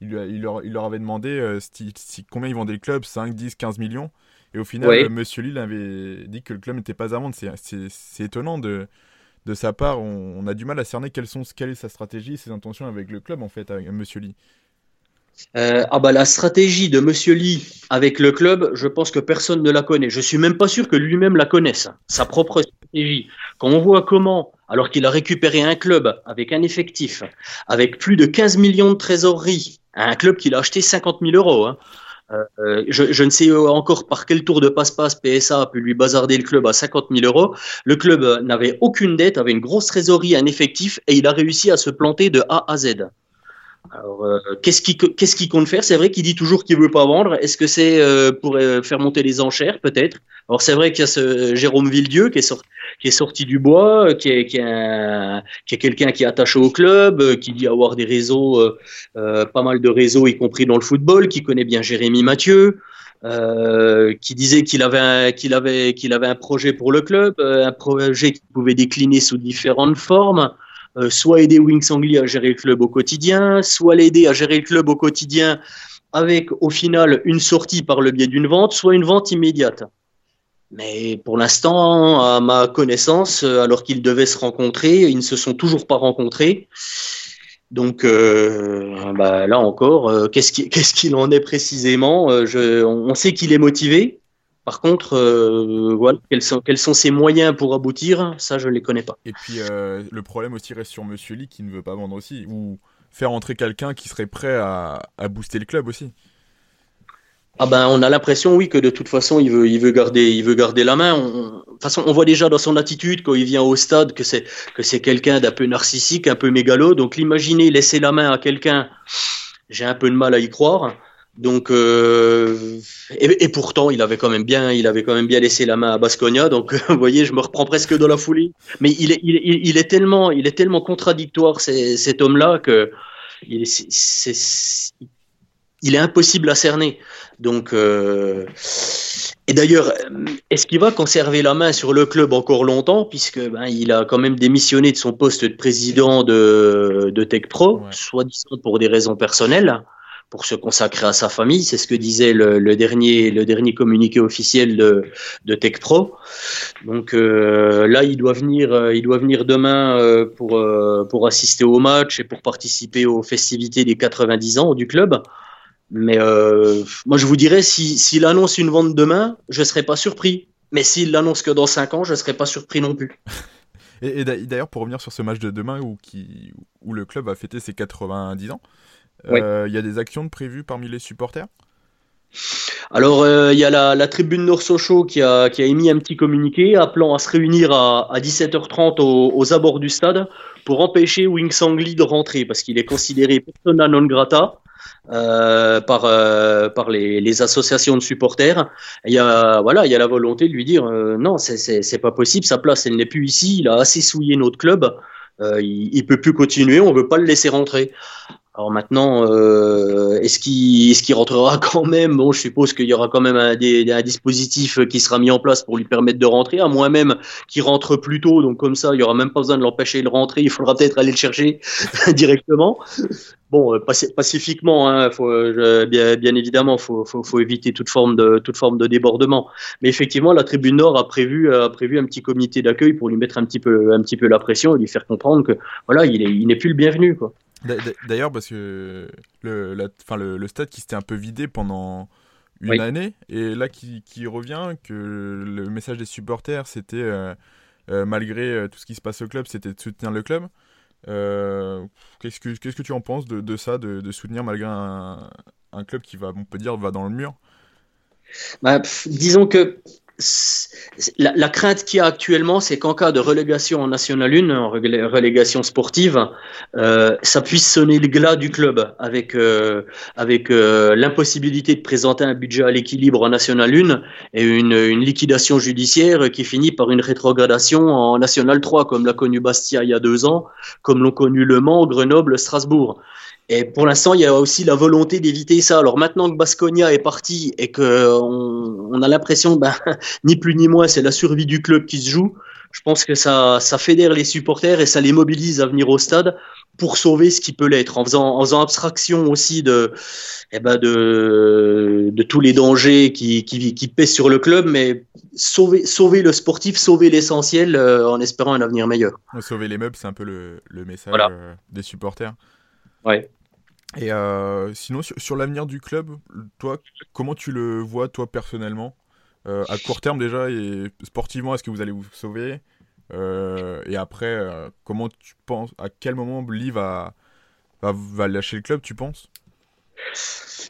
Il, il, leur, il leur, avait demandé euh, si, combien ils vendaient le club 5, 10, 15 millions. Et au final, Monsieur Lee avait dit que le club n'était pas à vendre. C'est étonnant de, de sa part. On, a du mal à cerner quelles sont, quelle est sa stratégie, ses intentions avec le club, en fait, avec Monsieur Lee. Euh, ah bah la stratégie de Monsieur Lee avec le club, je pense que personne ne la connaît. Je suis même pas sûr que lui-même la connaisse. Sa propre stratégie. Quand on voit comment, alors qu'il a récupéré un club avec un effectif, avec plus de 15 millions de trésorerie, un club qu'il a acheté 50 000 euros. Hein, euh, je, je, ne sais encore par quel tour de passe-passe PSA a pu lui bazarder le club à 50 000 euros. Le club n'avait aucune dette, avait une grosse trésorerie, un effectif, et il a réussi à se planter de A à Z. Alors, euh, qu'est-ce qu'il compte faire? C'est vrai qu'il dit toujours qu'il veut pas vendre. Est-ce que c'est euh, pour euh, faire monter les enchères, peut-être Alors, c'est vrai qu'il y a ce Jérôme Villedieu qui est, sorti, du bois, qui est, qui est, quelqu'un qui est attaché au club, qui dit avoir des réseaux, pas mal de réseaux, y compris dans le football, qui connaît bien Jérémy Mathieu. qui disait qu'il avait qu'il avait qu'il avait un projet pour le club, un projet qui pouvait décliner sous différentes formes. Euh, soit aider Wings Angli à gérer le club au quotidien, soit l'aider à gérer le club au quotidien avec au final une sortie par le biais d'une vente, soit une vente immédiate. Mais pour l'instant, à ma connaissance, alors qu'ils devaient se rencontrer, ils ne se sont toujours pas rencontrés. Donc euh, bah, là encore, euh, qu'est-ce qu'il en est précisément? On sait qu'il est motivé, par contre, euh, voilà, quels sont, quels sont ses moyens pour aboutir Ça, je ne les connais pas. Et puis, euh, le problème aussi reste sur Monsieur Lee qui ne veut pas vendre aussi, ou faire entrer quelqu'un qui serait prêt à, booster le club aussi. Ah ben, on a l'impression, oui, que de toute façon, il veut, il veut garder, il veut garder la main. de toute façon, on voit déjà dans son attitude quand il vient au stade que c'est que c'est quelqu'un d'un peu narcissique, un peu mégalo. Donc, l'imaginer laisser la main à quelqu'un, j'ai un peu de mal à y croire. Donc, euh, et, pourtant, il avait quand même bien, il avait quand même bien laissé la main à Basconia. Donc, vous voyez, je me reprends presque dans la folie. Mais il est, il, est tellement, il est tellement contradictoire, cet homme-là, que il est, il est impossible à cerner. Donc, euh, et d'ailleurs, est-ce qu'il va conserver la main sur le club encore longtemps, puisque ben, il a quand même démissionné de son poste de président de, de Tech Pro, soit disant pour des raisons personnelles pour se consacrer à sa famille. C'est ce que disait le, dernier, le dernier communiqué officiel de, de TechPro. Donc euh, là, il doit venir, euh, il doit venir demain euh, pour, pour assister au match et pour participer aux festivités des 90 ans du club. Mais moi, je vous dirais, s'il si, annonce une vente demain, je ne serais pas surpris. Mais s'il l'annonce que dans 5 ans, je ne serais pas surpris non plus. Et, d'ailleurs, pour revenir sur ce match de demain où, qui, où le club va fêter ses 90 ans, euh, il y a des actions prévues parmi les supporters? Alors, euh, il y a la, tribune Nord Sochaux qui a, qui a émis un petit communiqué appelant à se réunir à, 17h30 aux, abords du stade pour empêcher Wing Sangli de rentrer parce qu'il est considéré persona non grata. euh, par par les, associations de supporters. Il y a voilà, il y a la volonté de lui dire non, c'est c'est pas possible, sa place elle n'est plus ici. Il a assez souillé notre club. il, il peut plus continuer, on veut pas le laisser rentrer. Alors maintenant, euh, est-ce qu'il est rentrera quand même? Bon, je suppose qu'il y aura quand même un, dispositif qui sera mis en place pour lui permettre de rentrer, à moins même qu'il rentre plus tôt. Donc comme ça, il y aura même pas besoin de l'empêcher de rentrer. Il faudra peut-être aller le chercher directement. Bon, euh, pacifiquement, hein, faut, bien, évidemment, faut, faut, faut, éviter toute forme de toute forme de débordement. Mais effectivement, la Tribune Nord a prévu a prévu un petit comité d'accueil pour lui mettre un petit peu un petit peu la pression et lui faire comprendre que voilà, il est il n'est plus le bienvenu, quoi. D'ailleurs, parce que le, le, le, stade qui s'était un peu vidé pendant une année, et là qui, qui, revient, que le message des supporters, c'était, euh, euh, malgré euh, tout ce qui se passe au club, c'était de soutenir le club. qu'est-ce, que, qu'est-ce que tu en penses de, de ça, de, de, soutenir malgré un, un, club qui va, on peut dire, va dans le mur? Bah, Disons que la, crainte qu'il y a actuellement, c'est qu'en cas de relégation en National 1, en relégation sportive, euh, ça puisse sonner le glas du club avec, euh, avec euh, l'impossibilité de présenter un budget à l'équilibre en National 1 et une, une, liquidation judiciaire qui finit par une rétrogradation en National 3, comme l'a connu Bastia il y a deux ans, comme l'ont connu Le Mans, Grenoble, Strasbourg. Et pour l'instant, il y a aussi la volonté d'éviter ça. Alors maintenant que Basconia est parti et que on, on a l'impression, ben, ni plus ni moins, c'est la survie du club qui se joue. Je pense que ça, ça fédère les supporters et ça les mobilise à venir au stade pour sauver ce qui peut l'être, en faisant, en faisant abstraction aussi de, eh ben de, de tous les dangers qui, qui, qui pèsent sur le club, mais sauver, sauver le sportif, sauver l'essentiel euh, en espérant un avenir meilleur. Sauver les meubles, c'est un peu le, le message euh, des supporters. Ouais. Et euh, sinon, sur, l'avenir du club, toi, comment tu le vois, toi, personnellement? Euh, À court terme, déjà, et sportivement, est-ce que vous allez vous sauver? Euh, Et après, comment tu penses À quel moment Lee va, lâcher le club, tu penses?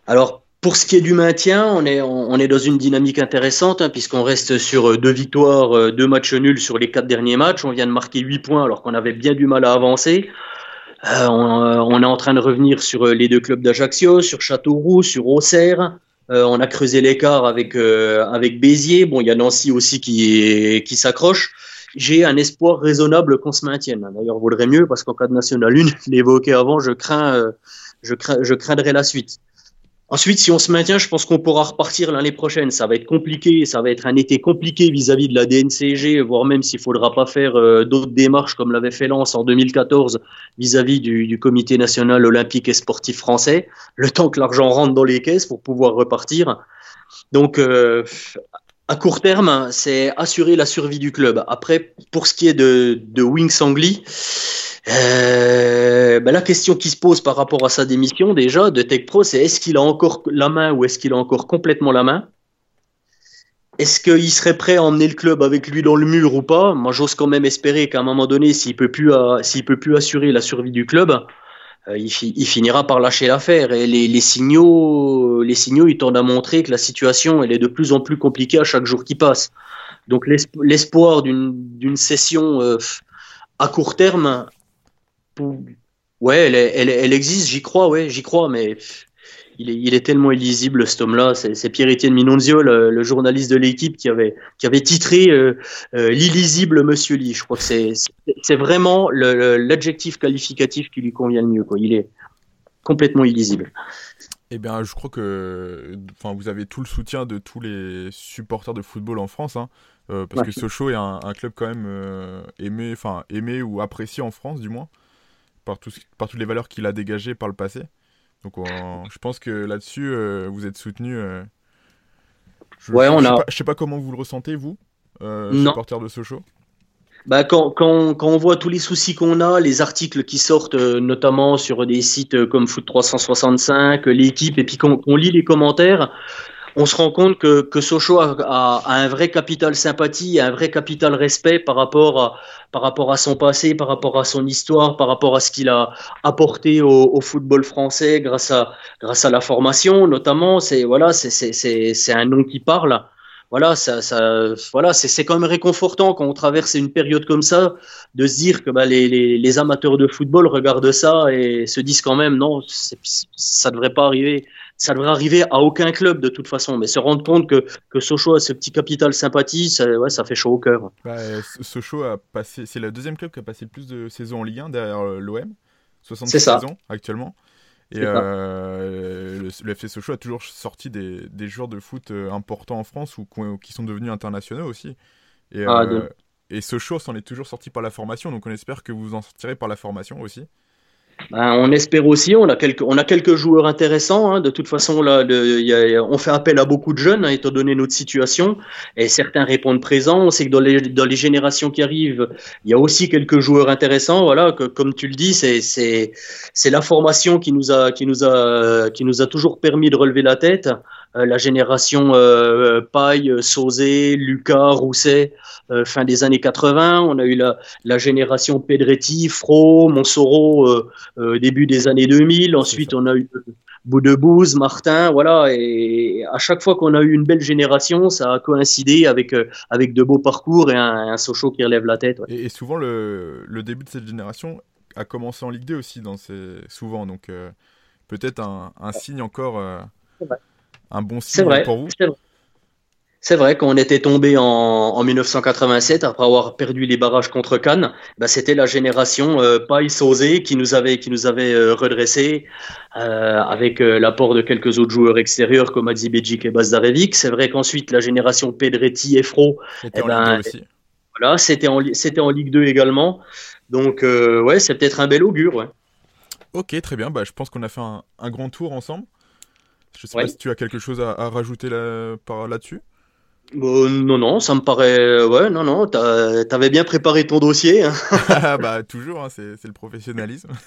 Alors, pour ce qui est du maintien, on est, on, est dans une dynamique intéressante, hein, puisqu'on reste sur deux victoires, deux matchs nuls sur les quatre derniers matchs. On vient de marquer huit points alors qu'on avait bien du mal à avancer. Euh, on, est en train de revenir sur euh, les deux clubs d'Ajaccio, sur Châteauroux, sur Auxerre. Euh, on a creusé l'écart avec avec Béziers. Bon, il y a Nancy aussi qui qui s'accroche. J'ai un espoir raisonnable qu'on se maintienne. D'ailleurs, vaudrait mieux parce qu'en cas de National 1, je l'ai évoqué avant, je crains, je crains, je craindrai la suite. Ensuite, si on se maintient, je pense qu'on pourra repartir l'année prochaine. Ça va être compliqué, ça va être un été compliqué vis-à-vis de la DNCG, voire même s'il faudra pas faire euh, d'autres démarches comme l'avait fait Lens en 2014 vis-à-vis du, Comité national olympique et sportif français, le temps que l'argent rentre dans les caisses pour pouvoir repartir. Donc, euh, à court terme, c'est assurer la survie du club. Après, pour ce qui est de, de Wing Sangli, euh, ben la question qui se pose par rapport à sa démission déjà de Tech Pro, c'est est-ce qu'il a encore la main ou est-ce qu'il a encore complètement la main? Est-ce qu'il serait prêt à emmener le club avec lui dans le mur ou pas? Moi, j'ose quand même espérer qu'à un moment donné, s'il peut plus, euh, s'il peut plus assurer la survie du club, euh, il, finira par lâcher l'affaire. Et les, les, signaux, les signaux, ils tendent à montrer que la situation, elle est de plus en plus compliquée à chaque jour qui passe. Donc l'espoir d'une session euh, à court terme Ouais, elle, elle, elle existe, j'y crois, ouais, j'y crois, mais il est, il est, tellement illisible cet homme-là. C'est Pierre-Étienne Minonzio, le, journaliste de l'équipe, qui avait, qui avait titré euh, euh, l'illisible Monsieur Lee. Je crois que c'est vraiment l'adjectif qualificatif qui lui convient le mieux. Quoi. Il est complètement illisible. Eh bien, je crois que enfin, vous avez tout le soutien de tous les supporters de football en France, hein, euh, parce que Sochaux est un, un, club quand même aimé, enfin aimé ou apprécié en France, du moins par, par toutes les valeurs qu'il a dégagées par le passé. Donc je pense que là-dessus, euh, vous êtes soutenu. Euh, je, ouais, on je a... Sais pas, je sais pas comment vous le ressentez, vous, euh, supporter de Sochaux. Bah, quand, quand, quand, on voit tous les soucis qu'on a, les articles qui sortent euh, notamment sur des sites comme Foot 365, l'équipe, et puis qu'on lit les commentaires, on se rend compte que, que Sochaux a, un vrai capital sympathie, un vrai capital respect par rapport à, par rapport à son passé, par rapport à son histoire, par rapport à ce qu'il a apporté au, football français grâce à, grâce à la formation, notamment. C'est voilà, un nom qui parle. voilà, ça, ça voilà, c'est quand même réconfortant quand on traverse une période comme ça de se dire que bah, les, les, amateurs de football regardent ça et se disent quand même non, ça devrait pas arriver ça devrait arriver à aucun club de toute façon, mais se rendre compte que, que Sochaux a ce petit capital sympathie, ça, ouais, ça fait chaud au cœur. Bah, Sochaux a passé, c'est le deuxième club qui a passé le plus de saisons en Ligue 1 derrière euh, l'OM, 66 saisons actuellement. Et euh, le, FC Sochaux a toujours sorti des, des, joueurs de foot euh, importants en France ou qui sont devenus internationaux aussi. Et, ah, et Sochaux s'en est toujours sorti par la formation, donc on espère que vous vous en sortirez par la formation aussi. Ben, on espère aussi, on a quelques, on a quelques joueurs intéressants. Hein. De toute façon, là, on fait appel à beaucoup de jeunes, hein, étant donné notre situation, et certains répondent présents. On sait que dans les, dans les générations qui arrivent, il y a aussi quelques joueurs intéressants. Voilà, que, comme tu le dis, c'est, c'est, c'est la formation qui nous a, qui nous a, qui nous a toujours permis de relever la tête. Euh, la génération euh, Paille, Sauzé, Lucas, Rousset, euh, fin des années 80. On a eu la, la génération Pedretti, Fro, Monsoro, début des années 2000. Ensuite, on a eu Boudebouze, Martin, voilà. Et à chaque fois qu'on a eu une belle génération, ça a coïncidé avec, avec de beaux parcours et un, Sochaux qui relève la tête. Et, souvent, le, le, début de cette génération a commencé en Ligue 2 aussi, dans ces... souvent. Donc, peut-être un, un, signe encore un bon signe pour vous? c'est vrai, quand on était tombé en, en, 1987, après avoir perdu les barrages contre Cannes, bah, c'était la génération euh, Paille qui nous avait, qui nous avait euh, redressé euh, avec euh, l'apport de quelques autres joueurs extérieurs comme Adzibedjik et Bazdarevic. C'est vrai qu'ensuite, la génération Pedretti et Fro, eh ben, voilà, c'était en, en Ligue 2 également. Donc, ouais, c'est peut-être un bel augure. Ouais. Ok, très bien. Bah, je pense qu'on a fait un, un grand tour ensemble. Je sais pas si tu as quelque chose à, rajouter là, par là-dessus. non, non, ça me paraît. Ouais, non, non, t'avais bien préparé ton dossier. Hein. bah, toujours, hein, c'est le professionnalisme.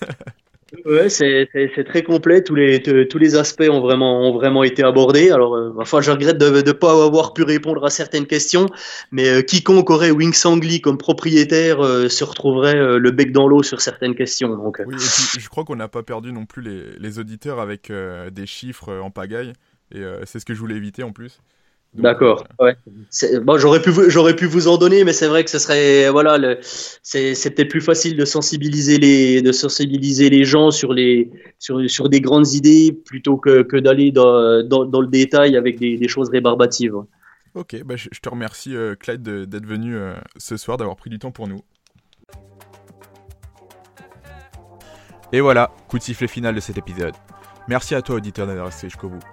Ouais, c'est très complet. Tous les, aspects ont vraiment, été abordés. Alors, euh, enfin, je regrette de ne pas avoir pu répondre à certaines questions, mais euh, quiconque aurait Wing Sangli comme propriétaire euh, se retrouverait le bec dans l'eau sur certaines questions. Donc, je crois qu'on n'a pas perdu non plus les auditeurs avec des chiffres en pagaille, et c'est ce que je voulais éviter en plus. D'accord. Euh, ouais. Bon, j'aurais pu j'aurais pu vous en donner, mais c'est vrai que ce serait voilà, le, c'est peut-être plus facile de sensibiliser les de sensibiliser les gens sur les sur sur des grandes idées plutôt que, que d'aller dans, dans, dans, le détail avec des, des choses rébarbatives. Ok, bah je, te remercie euh, Clyde d'être venu euh, ce soir, d'avoir pris du temps pour nous. Et voilà, coup de sifflet final de cet épisode. Merci à toi auditeur d'être resté jusqu'au bout.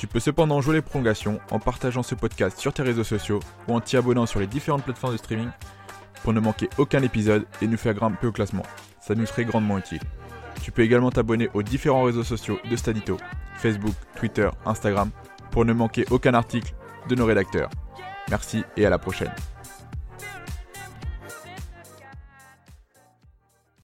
Tu peux cependant jouer les prolongations en partageant ce podcast sur tes réseaux sociaux ou en t'y abonnant sur les différentes plateformes de streaming pour ne manquer aucun épisode et nous faire grimper au classement. Ça nous serait grandement utile. Tu peux également t'abonner aux différents réseaux sociaux de Stadito, Facebook, Twitter, Instagram, pour ne manquer aucun article de nos rédacteurs. Merci et à la prochaine.